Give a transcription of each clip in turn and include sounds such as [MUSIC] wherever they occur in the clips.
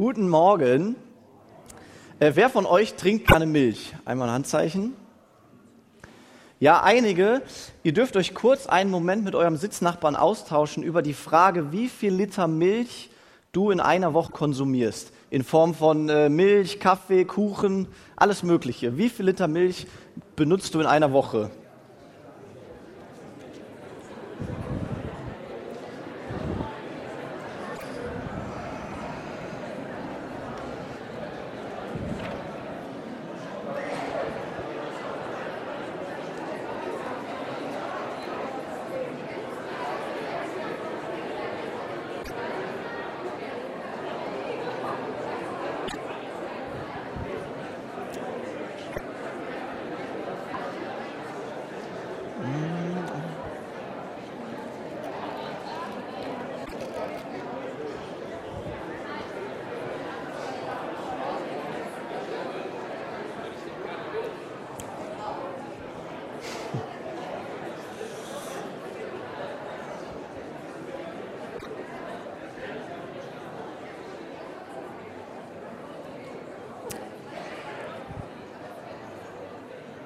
Guten Morgen. Äh, wer von euch trinkt keine Milch? Einmal ein Handzeichen. Ja, einige. Ihr dürft euch kurz einen Moment mit eurem Sitznachbarn austauschen über die Frage, wie viel Liter Milch du in einer Woche konsumierst. In Form von äh, Milch, Kaffee, Kuchen, alles Mögliche. Wie viel Liter Milch benutzt du in einer Woche?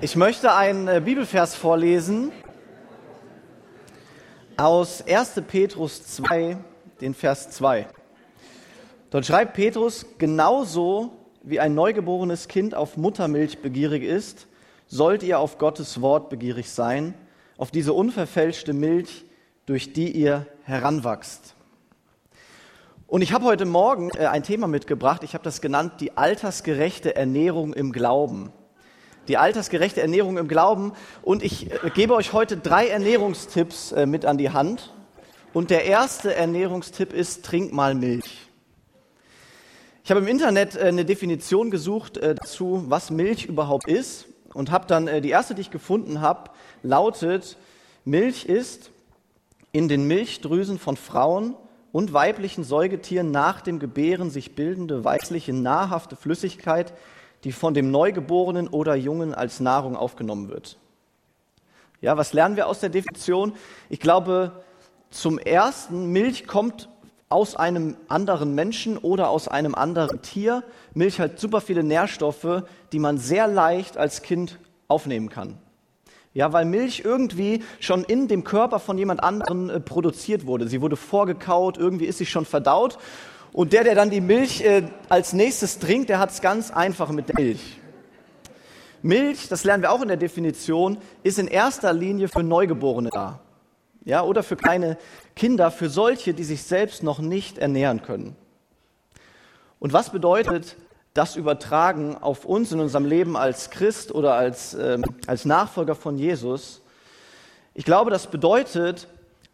Ich möchte einen äh, Bibelvers vorlesen aus 1. Petrus 2, den Vers 2. Dort schreibt Petrus, genauso wie ein neugeborenes Kind auf Muttermilch begierig ist, sollt ihr auf Gottes Wort begierig sein, auf diese unverfälschte Milch, durch die ihr heranwachst. Und ich habe heute Morgen äh, ein Thema mitgebracht, ich habe das genannt, die altersgerechte Ernährung im Glauben die altersgerechte Ernährung im Glauben. Und ich äh, gebe euch heute drei Ernährungstipps äh, mit an die Hand. Und der erste Ernährungstipp ist, trink mal Milch. Ich habe im Internet äh, eine Definition gesucht dazu, was Milch überhaupt ist. Und habe dann die erste, die ich gefunden habe, lautet, Milch ist in den Milchdrüsen von Frauen und weiblichen Säugetieren nach dem Gebären sich bildende weißliche, nahrhafte Flüssigkeit, die von dem Neugeborenen oder Jungen als Nahrung aufgenommen wird. Ja, was lernen wir aus der Definition? Ich glaube, zum ersten, Milch kommt aus einem anderen Menschen oder aus einem anderen Tier. Milch hat super viele Nährstoffe, die man sehr leicht als Kind aufnehmen kann. Ja, weil Milch irgendwie schon in dem Körper von jemand anderem äh, produziert wurde. Sie wurde vorgekaut, irgendwie ist sie schon verdaut und der, der dann die Milch äh, als nächstes trinkt, der hat es ganz einfach mit der Milch. Milch, das lernen wir auch in der Definition, ist in erster Linie für Neugeborene da. Ja, oder für kleine Kinder, für solche, die sich selbst noch nicht ernähren können. Und was bedeutet das Übertragen auf uns in unserem Leben als Christ oder als, ähm, als Nachfolger von Jesus? Ich glaube, das bedeutet,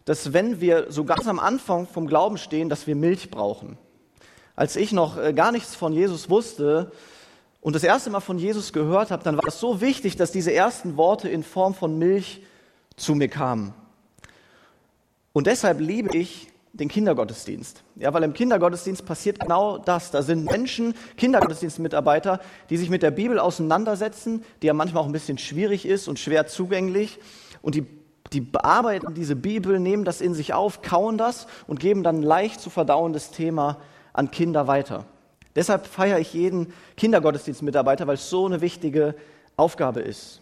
dass wenn wir so ganz am Anfang vom Glauben stehen, dass wir Milch brauchen als ich noch äh, gar nichts von Jesus wusste und das erste Mal von Jesus gehört habe, dann war es so wichtig, dass diese ersten Worte in Form von Milch zu mir kamen. Und deshalb liebe ich den Kindergottesdienst. Ja, weil im Kindergottesdienst passiert genau das. Da sind Menschen, Kindergottesdienstmitarbeiter, die sich mit der Bibel auseinandersetzen, die ja manchmal auch ein bisschen schwierig ist und schwer zugänglich. Und die, die bearbeiten diese Bibel, nehmen das in sich auf, kauen das und geben dann ein leicht zu verdauendes Thema an Kinder weiter. Deshalb feiere ich jeden Kindergottesdienstmitarbeiter, weil es so eine wichtige Aufgabe ist.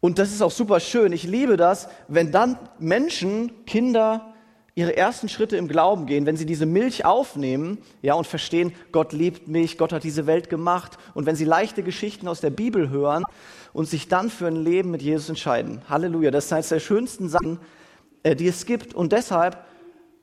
Und das ist auch super schön. Ich liebe das, wenn dann Menschen, Kinder, ihre ersten Schritte im Glauben gehen, wenn sie diese Milch aufnehmen, ja, und verstehen, Gott liebt mich, Gott hat diese Welt gemacht, und wenn sie leichte Geschichten aus der Bibel hören und sich dann für ein Leben mit Jesus entscheiden. Halleluja, das ist eines der schönsten Sachen, äh, die es gibt. Und deshalb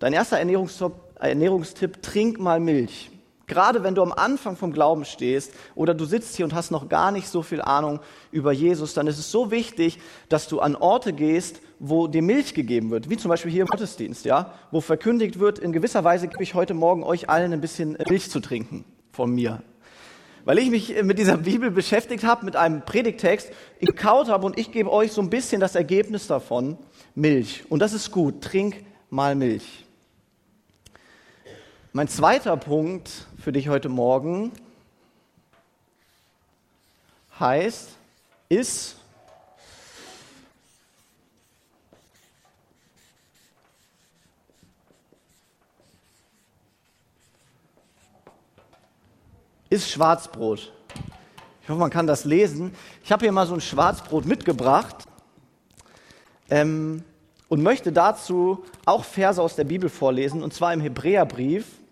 Dein erster Ernährungstipp, trink mal Milch. Gerade wenn du am Anfang vom Glauben stehst oder du sitzt hier und hast noch gar nicht so viel Ahnung über Jesus, dann ist es so wichtig, dass du an Orte gehst, wo dir Milch gegeben wird, wie zum Beispiel hier im Gottesdienst, ja, wo verkündigt wird, in gewisser Weise gebe ich heute Morgen euch allen ein bisschen Milch zu trinken von mir. Weil ich mich mit dieser Bibel beschäftigt habe, mit einem Predigtext, gekaut habe und ich gebe euch so ein bisschen das Ergebnis davon, Milch. Und das ist gut, trink mal Milch. Mein zweiter Punkt für dich heute Morgen heißt, ist, ist Schwarzbrot. Ich hoffe, man kann das lesen. Ich habe hier mal so ein Schwarzbrot mitgebracht ähm, und möchte dazu auch Verse aus der Bibel vorlesen, und zwar im Hebräerbrief,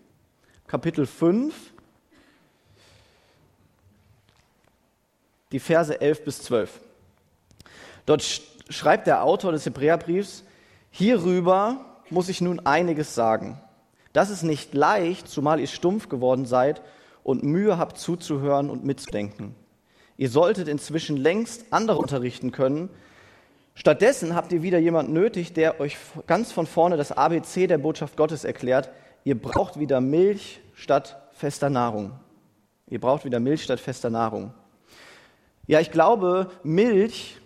Kapitel 5, die Verse 11 bis 12. Dort schreibt der Autor des Hebräerbriefs, hierüber muss ich nun einiges sagen. Das ist nicht leicht, zumal ihr stumpf geworden seid und Mühe habt zuzuhören und mitzudenken. Ihr solltet inzwischen längst andere unterrichten können. Stattdessen habt ihr wieder jemand nötig, der euch ganz von vorne das ABC der Botschaft Gottes erklärt. Ihr braucht wieder Milch statt fester Nahrung. Ihr braucht wieder Milch statt fester Nahrung. Ja, ich glaube, Milch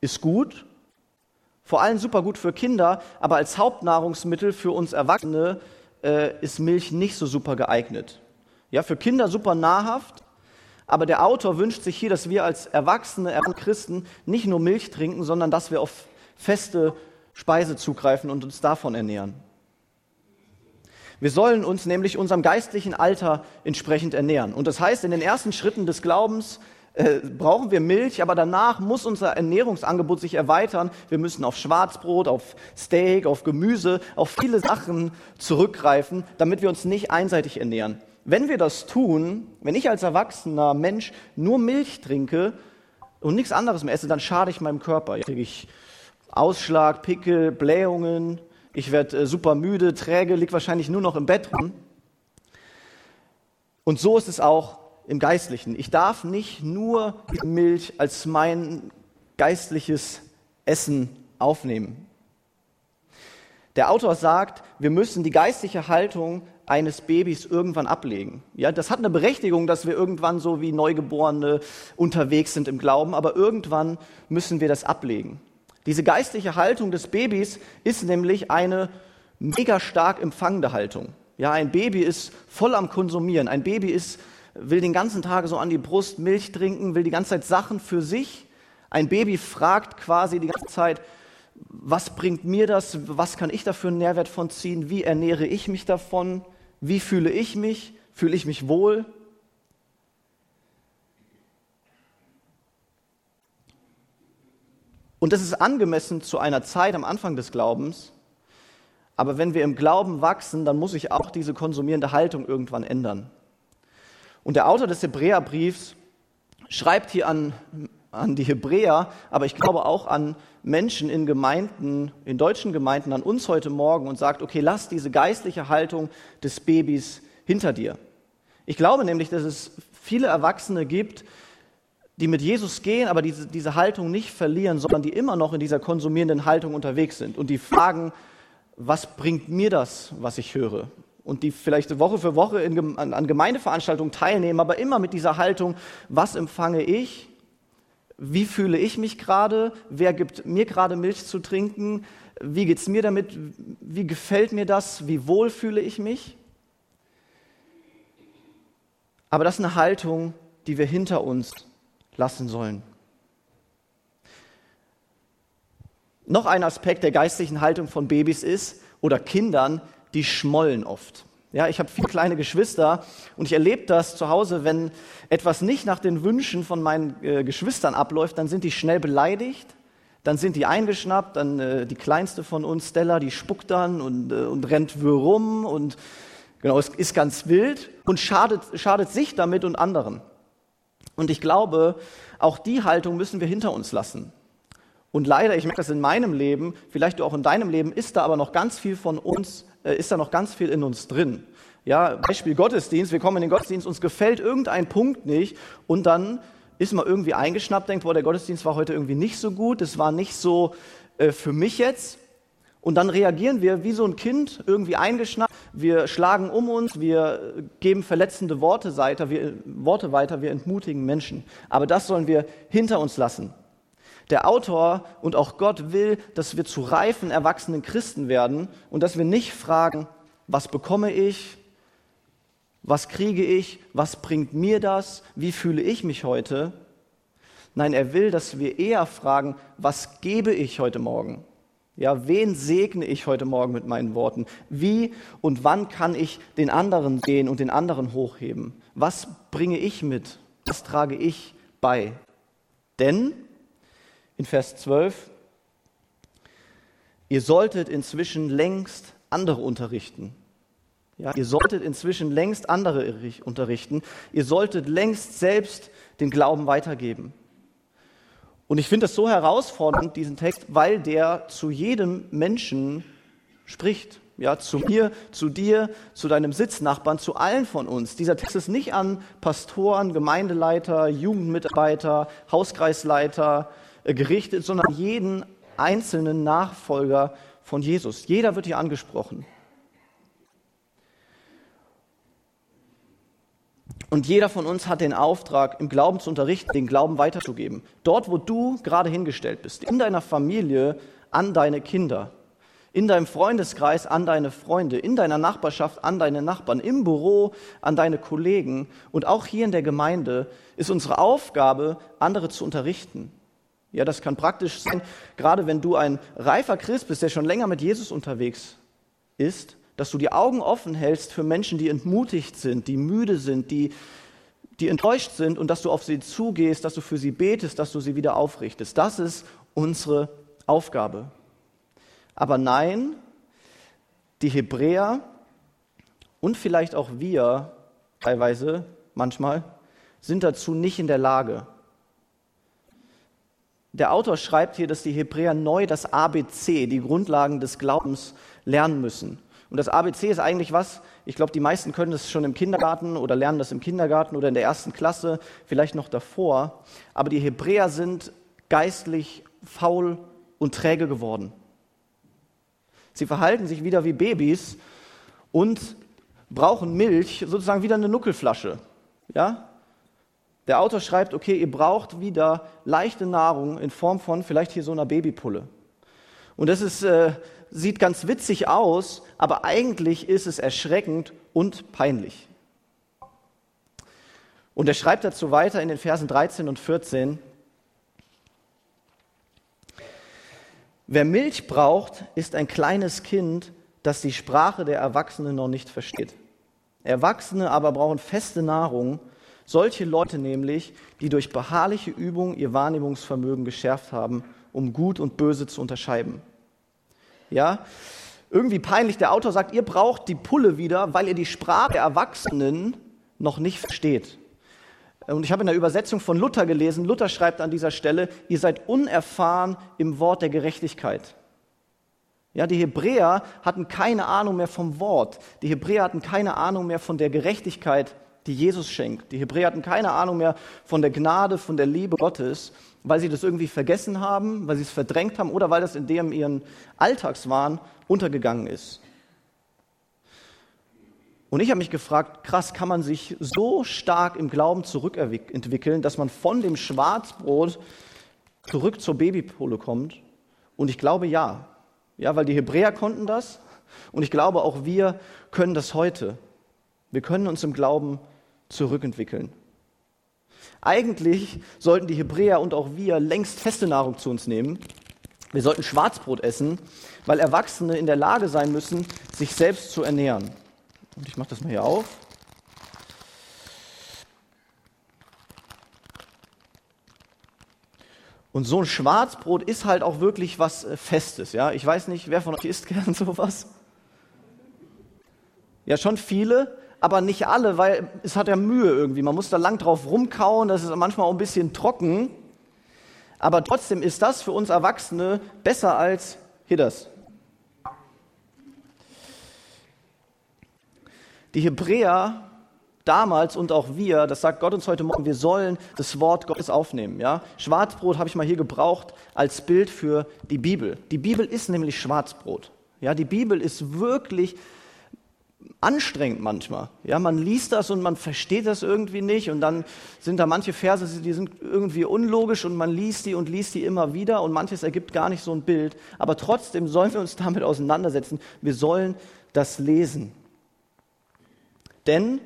ist gut, vor allem super gut für Kinder, aber als Hauptnahrungsmittel für uns Erwachsene äh, ist Milch nicht so super geeignet. Ja, für Kinder super nahrhaft, aber der Autor wünscht sich hier, dass wir als erwachsene Christen nicht nur Milch trinken, sondern dass wir auf feste Speise zugreifen und uns davon ernähren. Wir sollen uns nämlich unserem geistlichen Alter entsprechend ernähren. Und das heißt, in den ersten Schritten des Glaubens äh, brauchen wir Milch, aber danach muss unser Ernährungsangebot sich erweitern. Wir müssen auf Schwarzbrot, auf Steak, auf Gemüse, auf viele Sachen zurückgreifen, damit wir uns nicht einseitig ernähren. Wenn wir das tun, wenn ich als erwachsener Mensch nur Milch trinke und nichts anderes mehr esse, dann schade ich meinem Körper. Jetzt kriege ich Ausschlag, Pickel, Blähungen, ich werde äh, super müde, träge, liege wahrscheinlich nur noch im Bett rum. Und so ist es auch im Geistlichen. Ich darf nicht nur Milch als mein geistliches Essen aufnehmen. Der Autor sagt, wir müssen die geistliche Haltung eines Babys irgendwann ablegen. Ja, das hat eine Berechtigung, dass wir irgendwann so wie Neugeborene unterwegs sind im Glauben, aber irgendwann müssen wir das ablegen. Diese geistliche Haltung des Babys ist nämlich eine mega stark empfangende Haltung. Ja, ein Baby ist voll am Konsumieren. Ein Baby ist, will den ganzen Tag so an die Brust Milch trinken, will die ganze Zeit Sachen für sich. Ein Baby fragt quasi die ganze Zeit, was bringt mir das? Was kann ich dafür einen Nährwert von ziehen? Wie ernähre ich mich davon? Wie fühle ich mich? Fühle ich mich wohl? Und das ist angemessen zu einer Zeit am Anfang des Glaubens. Aber wenn wir im Glauben wachsen, dann muss sich auch diese konsumierende Haltung irgendwann ändern. Und der Autor des Hebräerbriefs schreibt hier an, an die Hebräer, aber ich glaube auch an Menschen in Gemeinden, in deutschen Gemeinden, an uns heute Morgen und sagt, okay, lass diese geistliche Haltung des Babys hinter dir. Ich glaube nämlich, dass es viele Erwachsene gibt, die mit Jesus gehen, aber diese, diese Haltung nicht verlieren, sondern die immer noch in dieser konsumierenden Haltung unterwegs sind und die fragen, was bringt mir das, was ich höre? Und die vielleicht Woche für Woche in, an, an Gemeindeveranstaltungen teilnehmen, aber immer mit dieser Haltung, was empfange ich? Wie fühle ich mich gerade, wer gibt mir gerade Milch zu trinken, wie geht es mir damit, wie gefällt mir das, wie wohl fühle ich mich. Aber das ist eine Haltung, die wir hinter uns lassen sollen. Noch ein Aspekt der geistlichen Haltung von Babys ist, oder Kindern, die schmollen oft. Ja, ich habe viele kleine Geschwister und ich erlebe das zu Hause, wenn etwas nicht nach den Wünschen von meinen äh, Geschwistern abläuft, dann sind die schnell beleidigt, dann sind die eingeschnappt, dann äh, die kleinste von uns, Stella, die spuckt dann und, äh, und rennt wirr rum und genau, es ist ganz wild und schadet, schadet sich damit und anderen. Und ich glaube, auch die Haltung müssen wir hinter uns lassen. Und leider, ich merke das in meinem Leben, vielleicht auch in deinem Leben, ist da aber noch ganz viel von uns äh, ist da noch ganz viel in uns drin. Ja, Beispiel Gottesdienst, wir kommen in den Gottesdienst, uns gefällt irgendein Punkt nicht und dann ist man irgendwie eingeschnappt, denkt, boah, der Gottesdienst war heute irgendwie nicht so gut, es war nicht so äh, für mich jetzt. Und dann reagieren wir wie so ein Kind, irgendwie eingeschnappt. Wir schlagen um uns, wir geben verletzende Worte weiter, wir, Worte weiter, wir entmutigen Menschen. Aber das sollen wir hinter uns lassen. Der Autor und auch Gott will, dass wir zu reifen, erwachsenen Christen werden und dass wir nicht fragen, was bekomme ich, was kriege ich, was bringt mir das, wie fühle ich mich heute. Nein, er will, dass wir eher fragen, was gebe ich heute Morgen? Ja, wen segne ich heute Morgen mit meinen Worten? Wie und wann kann ich den anderen sehen und den anderen hochheben? Was bringe ich mit? Was trage ich bei? Denn in Vers 12, ihr solltet inzwischen längst andere unterrichten. Ja, ihr solltet inzwischen längst andere unterrichten. Ihr solltet längst selbst den Glauben weitergeben. Und ich finde das so herausfordernd, diesen Text, weil der zu jedem Menschen spricht. Ja, zu mir, zu dir, zu deinem Sitznachbarn, zu allen von uns. Dieser Text ist nicht an Pastoren, Gemeindeleiter, Jugendmitarbeiter, Hauskreisleiter äh, gerichtet, sondern jeden einzelnen Nachfolger von Jesus. Jeder wird hier angesprochen. Und jeder von uns hat den Auftrag, im Glauben zu unterrichten, den Glauben weiterzugeben. Dort, wo du gerade hingestellt bist, in deiner Familie, an deine Kinder, in deinem Freundeskreis, an deine Freunde, in deiner Nachbarschaft, an deine Nachbarn, im Büro, an deine Kollegen und auch hier in der Gemeinde ist unsere Aufgabe, andere zu unterrichten. Ja, das kann praktisch sein, gerade wenn du ein reifer Christ bist, der schon länger mit Jesus unterwegs ist, dass du die Augen offen hältst für Menschen, die entmutigt sind, die müde sind, die, die enttäuscht sind und dass du auf sie zugehst, dass du für sie betest, dass du sie wieder aufrichtest. Das ist unsere Aufgabe. Aber nein, die Hebräer und vielleicht auch wir teilweise, manchmal, sind dazu nicht in der Lage. Der Autor schreibt hier, dass die Hebräer neu das ABC, die Grundlagen des Glaubens, lernen müssen. Und das ABC ist eigentlich was, ich glaube, die meisten können das schon im Kindergarten oder lernen das im Kindergarten oder in der ersten Klasse, vielleicht noch davor. Aber die Hebräer sind geistlich faul und träge geworden. Sie verhalten sich wieder wie Babys und brauchen Milch, sozusagen wieder eine Nuckelflasche. Ja? Der Autor schreibt, okay, ihr braucht wieder leichte Nahrung in Form von vielleicht hier so einer Babypulle. Und das ist äh, sieht ganz witzig aus, aber eigentlich ist es erschreckend und peinlich. Und er schreibt dazu weiter in den Versen 13 und 14, Wer Milch braucht, ist ein kleines Kind, das die Sprache der Erwachsenen noch nicht versteht. Erwachsene aber brauchen feste Nahrung, solche Leute nämlich, die durch beharrliche Übung ihr Wahrnehmungsvermögen geschärft haben, um Gut und Böse zu unterscheiden. Ja? Irgendwie peinlich, der Autor sagt, ihr braucht die Pulle wieder, weil ihr die Sprache der Erwachsenen noch nicht versteht. Und ich habe in der Übersetzung von Luther gelesen, Luther schreibt an dieser Stelle, ihr seid unerfahren im Wort der Gerechtigkeit. Ja, die Hebräer hatten keine Ahnung mehr vom Wort. Die Hebräer hatten keine Ahnung mehr von der Gerechtigkeit, die Jesus schenkt. Die Hebräer hatten keine Ahnung mehr von der Gnade, von der Liebe Gottes weil sie das irgendwie vergessen haben, weil sie es verdrängt haben oder weil das in dem ihren Alltagswahn untergegangen ist. Und ich habe mich gefragt, krass, kann man sich so stark im Glauben zurückentwickeln, dass man von dem Schwarzbrot zurück zur Babypole kommt? Und ich glaube ja. Ja, weil die Hebräer konnten das und ich glaube auch wir können das heute. Wir können uns im Glauben zurückentwickeln. Eigentlich sollten die Hebräer und auch wir längst feste Nahrung zu uns nehmen. Wir sollten Schwarzbrot essen, weil Erwachsene in der Lage sein müssen, sich selbst zu ernähren. Und ich mache das mal hier auf. Und so ein Schwarzbrot ist halt auch wirklich was äh, Festes. Ja? Ich weiß nicht, wer von euch isst gern [LAUGHS] sowas? Ja, schon viele aber nicht alle, weil es hat ja Mühe irgendwie. Man muss da lang drauf rumkauen, das ist manchmal auch ein bisschen trocken. Aber trotzdem ist das für uns Erwachsene besser als Hidders. Die Hebräer damals und auch wir, das sagt Gott uns heute Morgen, wir sollen das Wort Gottes aufnehmen. Ja? Schwarzbrot habe ich mal hier gebraucht als Bild für die Bibel. Die Bibel ist nämlich Schwarzbrot. Ja, die Bibel ist wirklich anstrengend manchmal. Ja, man liest das und man versteht das irgendwie nicht und dann sind da manche Verse, die sind irgendwie unlogisch und man liest die und liest die immer wieder und manches ergibt gar nicht so ein Bild. Aber trotzdem sollen wir uns damit auseinandersetzen. Wir sollen das lesen. Denn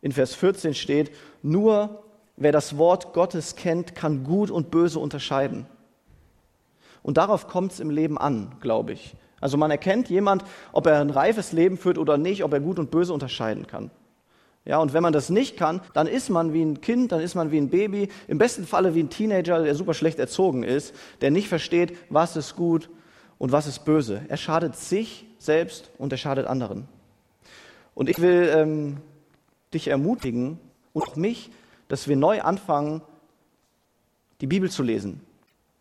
in Vers 14 steht, nur wer das Wort Gottes kennt, kann gut und böse unterscheiden. Und darauf kommt es im Leben an, glaube ich. Also man erkennt jemand, ob er ein reifes Leben führt oder nicht, ob er gut und böse unterscheiden kann. Ja, und wenn man das nicht kann, dann ist man wie ein Kind, dann ist man wie ein Baby, im besten Falle wie ein Teenager, der super schlecht erzogen ist, der nicht versteht, was ist gut und was ist böse. Er schadet sich selbst und er schadet anderen. Und ich will ähm, dich ermutigen und auch mich, dass wir neu anfangen, die Bibel zu lesen.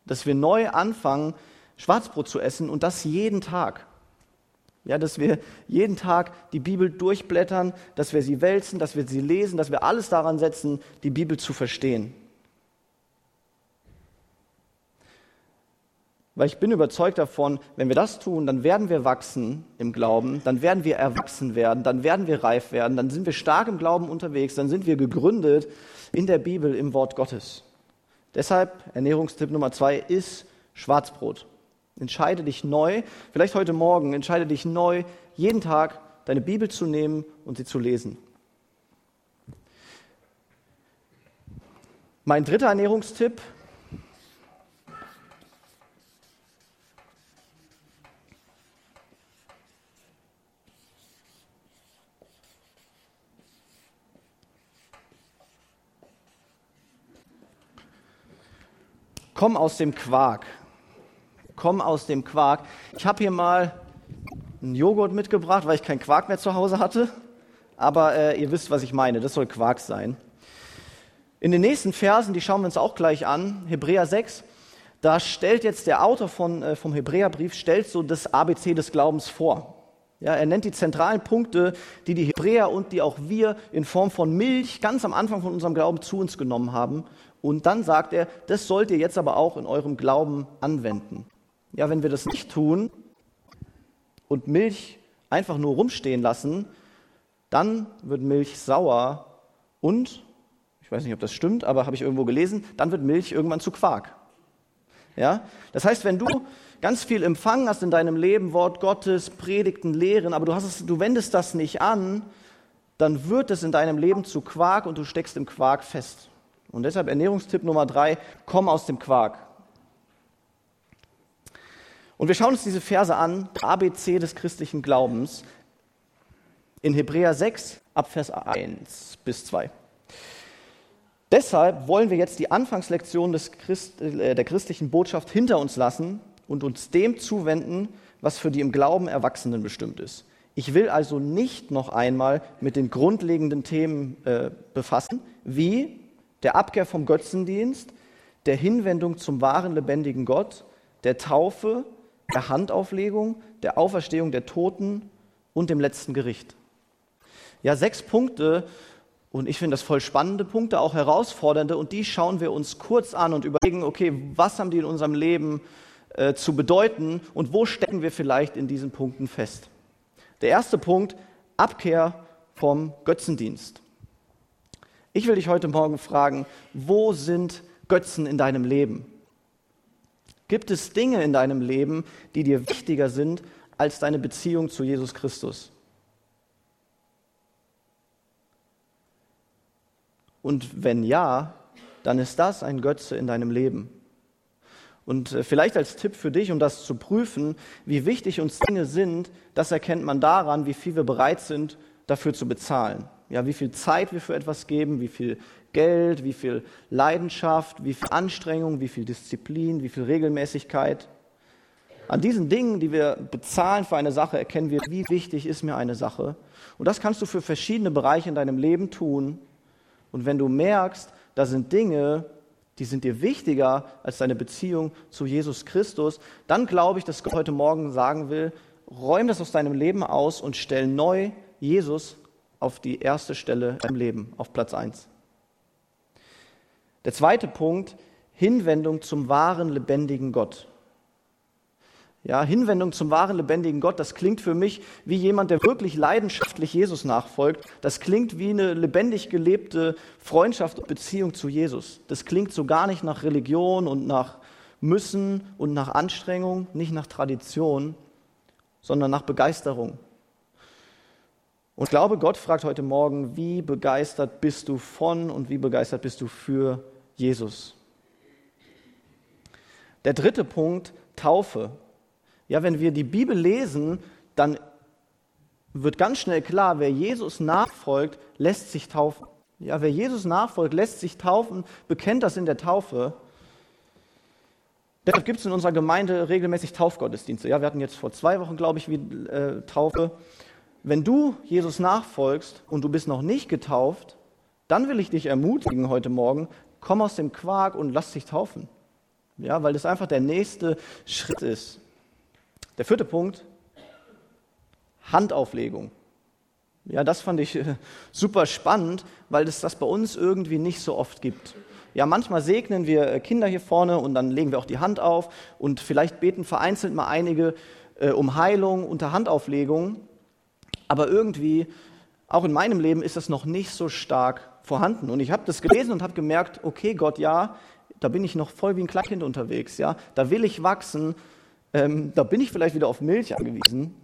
Dass wir neu anfangen, Schwarzbrot zu essen und das jeden Tag. Ja, dass wir jeden Tag die Bibel durchblättern, dass wir sie wälzen, dass wir sie lesen, dass wir alles daran setzen, die Bibel zu verstehen. Weil ich bin überzeugt davon, wenn wir das tun, dann werden wir wachsen im Glauben, dann werden wir erwachsen werden, dann werden wir reif werden, dann sind wir stark im Glauben unterwegs, dann sind wir gegründet in der Bibel, im Wort Gottes. Deshalb Ernährungstipp Nummer zwei ist Schwarzbrot. Entscheide dich neu, vielleicht heute Morgen, entscheide dich neu, jeden Tag deine Bibel zu nehmen und sie zu lesen. Mein dritter Ernährungstipp Komm aus dem Quark. Komm aus dem Quark. Ich habe hier mal einen Joghurt mitgebracht, weil ich keinen Quark mehr zu Hause hatte. Aber äh, ihr wisst, was ich meine. Das soll Quark sein. In den nächsten Versen, die schauen wir uns auch gleich an, Hebräer 6, da stellt jetzt der Autor von, äh, vom Hebräerbrief, stellt so das ABC des Glaubens vor. Ja, er nennt die zentralen Punkte, die die Hebräer und die auch wir in Form von Milch ganz am Anfang von unserem Glauben zu uns genommen haben und dann sagt er, das sollt ihr jetzt aber auch in eurem Glauben anwenden. Ja, wenn wir das nicht tun und Milch einfach nur rumstehen lassen, dann wird Milch sauer und, ich weiß nicht, ob das stimmt, aber habe ich irgendwo gelesen, dann wird Milch irgendwann zu Quark. Ja? Das heißt, wenn du ganz viel empfangen hast in deinem Leben, Wort Gottes, Predigten, Lehren, aber du, hast es, du wendest das nicht an, dann wird es in deinem Leben zu Quark und du steckst im Quark fest. Und deshalb Ernährungstipp Nummer drei, komm aus dem Quark. Und wir schauen uns diese Verse an, ABC des christlichen Glaubens, in Hebräer 6 ab Vers 1 bis 2. Deshalb wollen wir jetzt die Anfangslektion Christ, äh, der christlichen Botschaft hinter uns lassen und uns dem zuwenden, was für die im Glauben Erwachsenen bestimmt ist. Ich will also nicht noch einmal mit den grundlegenden Themen äh, befassen, wie der Abkehr vom Götzendienst, der Hinwendung zum wahren lebendigen Gott, der Taufe, der Handauflegung, der Auferstehung der Toten und dem letzten Gericht. Ja, sechs Punkte und ich finde das voll spannende Punkte, auch herausfordernde und die schauen wir uns kurz an und überlegen, okay, was haben die in unserem Leben äh, zu bedeuten und wo stecken wir vielleicht in diesen Punkten fest. Der erste Punkt, Abkehr vom Götzendienst. Ich will dich heute Morgen fragen, wo sind Götzen in deinem Leben? Gibt es Dinge in deinem Leben, die dir wichtiger sind als deine Beziehung zu Jesus Christus? Und wenn ja, dann ist das ein Götze in deinem Leben. Und äh, vielleicht als Tipp für dich, um das zu prüfen, wie wichtig uns Dinge sind, das erkennt man daran, wie viel wir bereit sind, dafür zu bezahlen ja, wie viel Zeit wir für etwas geben, wie viel Geld, wie viel Leidenschaft, wie viel Anstrengung, wie viel Disziplin, wie viel Regelmäßigkeit. An diesen Dingen, die wir bezahlen für eine Sache, erkennen wir, wie wichtig ist mir eine Sache. Und das kannst du für verschiedene Bereiche in deinem Leben tun. Und wenn du merkst, da sind Dinge, die sind dir wichtiger als deine Beziehung zu Jesus Christus, dann glaube ich, dass Gott heute Morgen sagen will, räum das aus deinem Leben aus und stell neu Jesus auf die erste Stelle im Leben, auf Platz 1. Der zweite Punkt, Hinwendung zum wahren, lebendigen Gott. Ja, Hinwendung zum wahren, lebendigen Gott, das klingt für mich wie jemand, der wirklich leidenschaftlich Jesus nachfolgt. Das klingt wie eine lebendig gelebte Freundschaft und Beziehung zu Jesus. Das klingt so gar nicht nach Religion und nach Müssen und nach Anstrengung, nicht nach Tradition, sondern nach Begeisterung, und glaube, Gott fragt heute Morgen, wie begeistert bist du von und wie begeistert bist du für Jesus? Der dritte Punkt, Taufe. Ja, wenn wir die Bibel lesen, dann wird ganz schnell klar, wer Jesus nachfolgt, lässt sich taufen. Ja, wer Jesus nachfolgt, lässt sich taufen, bekennt das in der Taufe. Deshalb gibt es in unserer Gemeinde regelmäßig Taufgottesdienste. Ja, wir hatten jetzt vor zwei Wochen, glaube ich, wie, äh, Taufe. Wenn du Jesus nachfolgst und du bist noch nicht getauft, dann will ich dich ermutigen heute Morgen, komm aus dem Quark und lass dich taufen. Ja, weil das einfach der nächste Schritt ist. Der vierte Punkt, Handauflegung. Ja, das fand ich äh, super spannend, weil es das bei uns irgendwie nicht so oft gibt. Ja, manchmal segnen wir äh, Kinder hier vorne und dann legen wir auch die Hand auf und vielleicht beten vereinzelt mal einige äh, um Heilung unter Handauflegung. Aber irgendwie, auch in meinem Leben, ist das noch nicht so stark vorhanden. Und ich habe das gelesen und habe gemerkt, okay, Gott, ja, da bin ich noch voll wie ein Kleinkind unterwegs. Ja, da will ich wachsen. Ähm, da bin ich vielleicht wieder auf Milch angewiesen.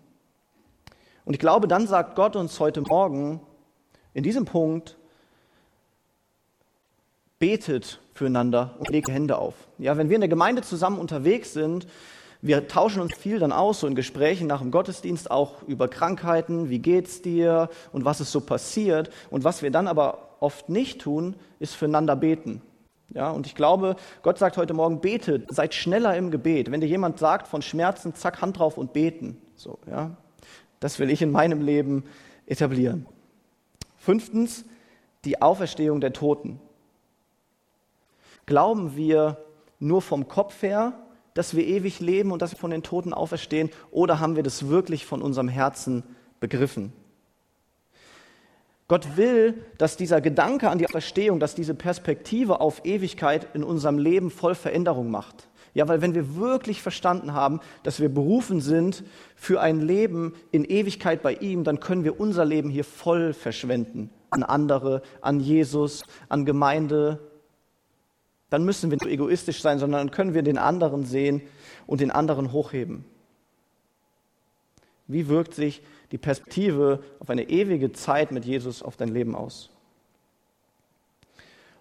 Und ich glaube, dann sagt Gott uns heute Morgen in diesem Punkt, betet füreinander und legt Hände auf. Ja, wenn wir in der Gemeinde zusammen unterwegs sind, wir tauschen uns viel dann aus, so in Gesprächen nach dem Gottesdienst, auch über Krankheiten, wie geht's dir und was ist so passiert. Und was wir dann aber oft nicht tun, ist füreinander beten. Ja, und ich glaube, Gott sagt heute Morgen, betet, seid schneller im Gebet. Wenn dir jemand sagt von Schmerzen, zack, Hand drauf und beten. So, ja. Das will ich in meinem Leben etablieren. Fünftens, die Auferstehung der Toten. Glauben wir nur vom Kopf her, dass wir ewig leben und dass wir von den Toten auferstehen, oder haben wir das wirklich von unserem Herzen begriffen? Gott will, dass dieser Gedanke an die Auferstehung, dass diese Perspektive auf Ewigkeit in unserem Leben voll Veränderung macht. Ja, weil wenn wir wirklich verstanden haben, dass wir berufen sind für ein Leben in Ewigkeit bei ihm, dann können wir unser Leben hier voll verschwenden. An andere, an Jesus, an Gemeinde. Dann müssen wir nicht egoistisch sein, sondern dann können wir den anderen sehen und den anderen hochheben. Wie wirkt sich die Perspektive auf eine ewige Zeit mit Jesus auf dein Leben aus?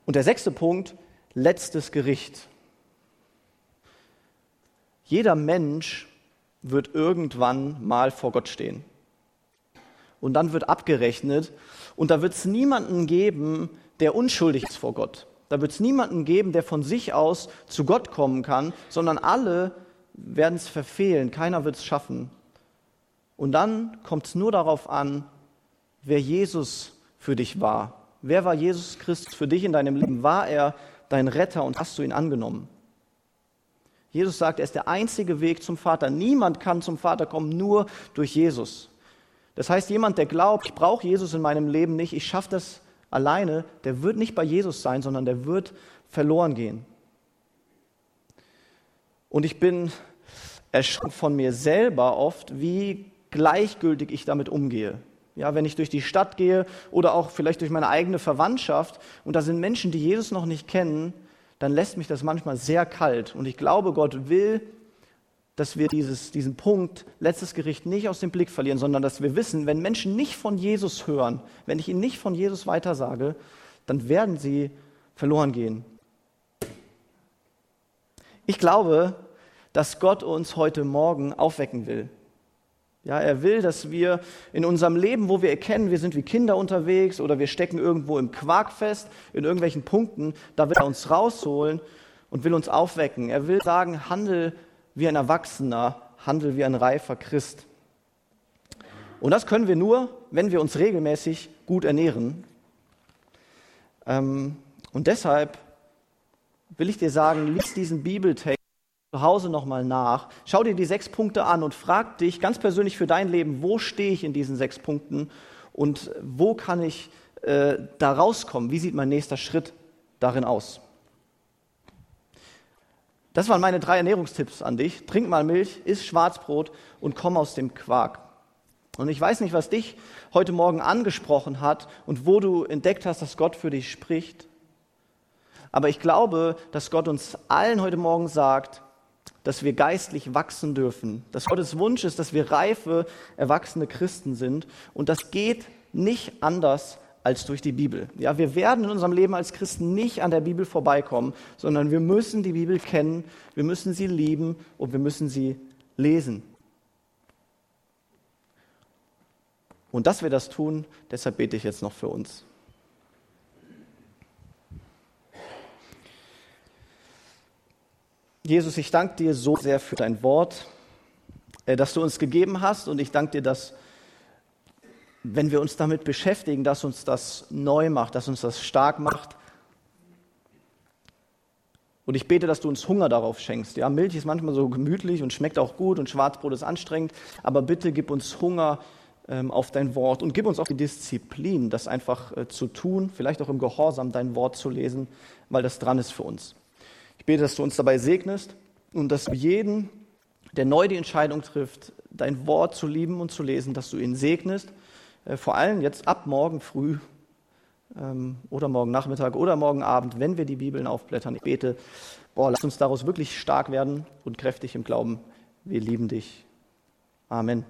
Und der sechste Punkt, letztes Gericht. Jeder Mensch wird irgendwann mal vor Gott stehen. Und dann wird abgerechnet. Und da wird es niemanden geben, der unschuldig ist vor Gott. Da wird es niemanden geben, der von sich aus zu Gott kommen kann, sondern alle werden es verfehlen. Keiner wird es schaffen. Und dann kommt es nur darauf an, wer Jesus für dich war. Wer war Jesus Christus für dich in deinem Leben? War er dein Retter und hast du ihn angenommen? Jesus sagt, er ist der einzige Weg zum Vater. Niemand kann zum Vater kommen, nur durch Jesus. Das heißt, jemand, der glaubt, ich brauche Jesus in meinem Leben nicht, ich schaffe das alleine, der wird nicht bei Jesus sein, sondern der wird verloren gehen. Und ich bin erschrocken von mir selber oft, wie gleichgültig ich damit umgehe. Ja, wenn ich durch die Stadt gehe oder auch vielleicht durch meine eigene Verwandtschaft und da sind Menschen, die Jesus noch nicht kennen, dann lässt mich das manchmal sehr kalt. Und ich glaube, Gott will, dass wir dieses, diesen Punkt, letztes Gericht, nicht aus dem Blick verlieren, sondern dass wir wissen, wenn Menschen nicht von Jesus hören, wenn ich ihnen nicht von Jesus weitersage, dann werden sie verloren gehen. Ich glaube, dass Gott uns heute Morgen aufwecken will. Ja, er will, dass wir in unserem Leben, wo wir erkennen, wir sind wie Kinder unterwegs oder wir stecken irgendwo im Quark fest, in irgendwelchen Punkten, da will er uns rausholen und will uns aufwecken. Er will sagen, handel wie ein Erwachsener, handel wie ein reifer Christ. Und das können wir nur, wenn wir uns regelmäßig gut ernähren. Ähm, und deshalb will ich dir sagen, lies diesen Bibeltext zu Hause nochmal nach. Schau dir die sechs Punkte an und frag dich ganz persönlich für dein Leben, wo stehe ich in diesen sechs Punkten und wo kann ich äh, da rauskommen? Wie sieht mein nächster Schritt darin aus? Das waren meine drei Ernährungstipps an dich. Trink mal Milch, iss Schwarzbrot und komm aus dem Quark. Und ich weiß nicht, was dich heute Morgen angesprochen hat und wo du entdeckt hast, dass Gott für dich spricht. Aber ich glaube, dass Gott uns allen heute Morgen sagt, dass wir geistlich wachsen dürfen, dass Gottes Wunsch ist, dass wir reife, erwachsene Christen sind. Und das geht nicht anders als durch die Bibel. Ja, wir werden in unserem Leben als Christen nicht an der Bibel vorbeikommen, sondern wir müssen die Bibel kennen, wir müssen sie lieben und wir müssen sie lesen. Und dass wir das tun, deshalb bete ich jetzt noch für uns. Jesus, ich danke dir so sehr für dein Wort, äh, das du uns gegeben hast und ich danke dir, dass wenn wir uns damit beschäftigen, dass uns das neu macht, dass uns das stark macht. Und ich bete, dass du uns Hunger darauf schenkst. Ja, Milch ist manchmal so gemütlich und schmeckt auch gut und Schwarzbrot ist anstrengend, aber bitte gib uns Hunger ähm, auf dein Wort und gib uns auch die Disziplin, das einfach äh, zu tun, vielleicht auch im Gehorsam dein Wort zu lesen, weil das dran ist für uns. Ich bete, dass du uns dabei segnest und dass du jeden, der neu die Entscheidung trifft, dein Wort zu lieben und zu lesen, dass du ihn segnest vor allem jetzt ab morgen früh ähm, oder morgen Nachmittag oder morgen Abend, wenn wir die Bibeln aufblättern. Ich bete, boah, lass uns daraus wirklich stark werden und kräftig im Glauben. Wir lieben dich. Amen.